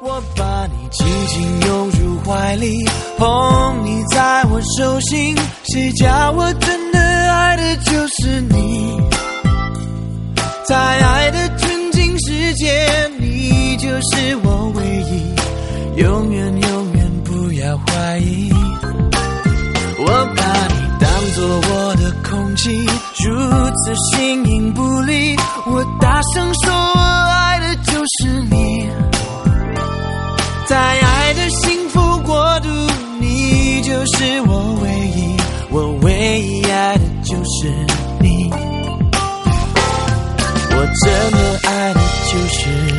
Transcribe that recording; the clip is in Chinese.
我把你紧紧拥入怀里，捧你在我手心，谁叫我真的爱的就是你，在爱的纯净世界，你就是我唯一，永远永远不要怀疑。我把你当作我的空气，如此形影不离，我大声说。在爱的幸福国度你就是我唯一我唯一爱的就是你。我真的爱的就是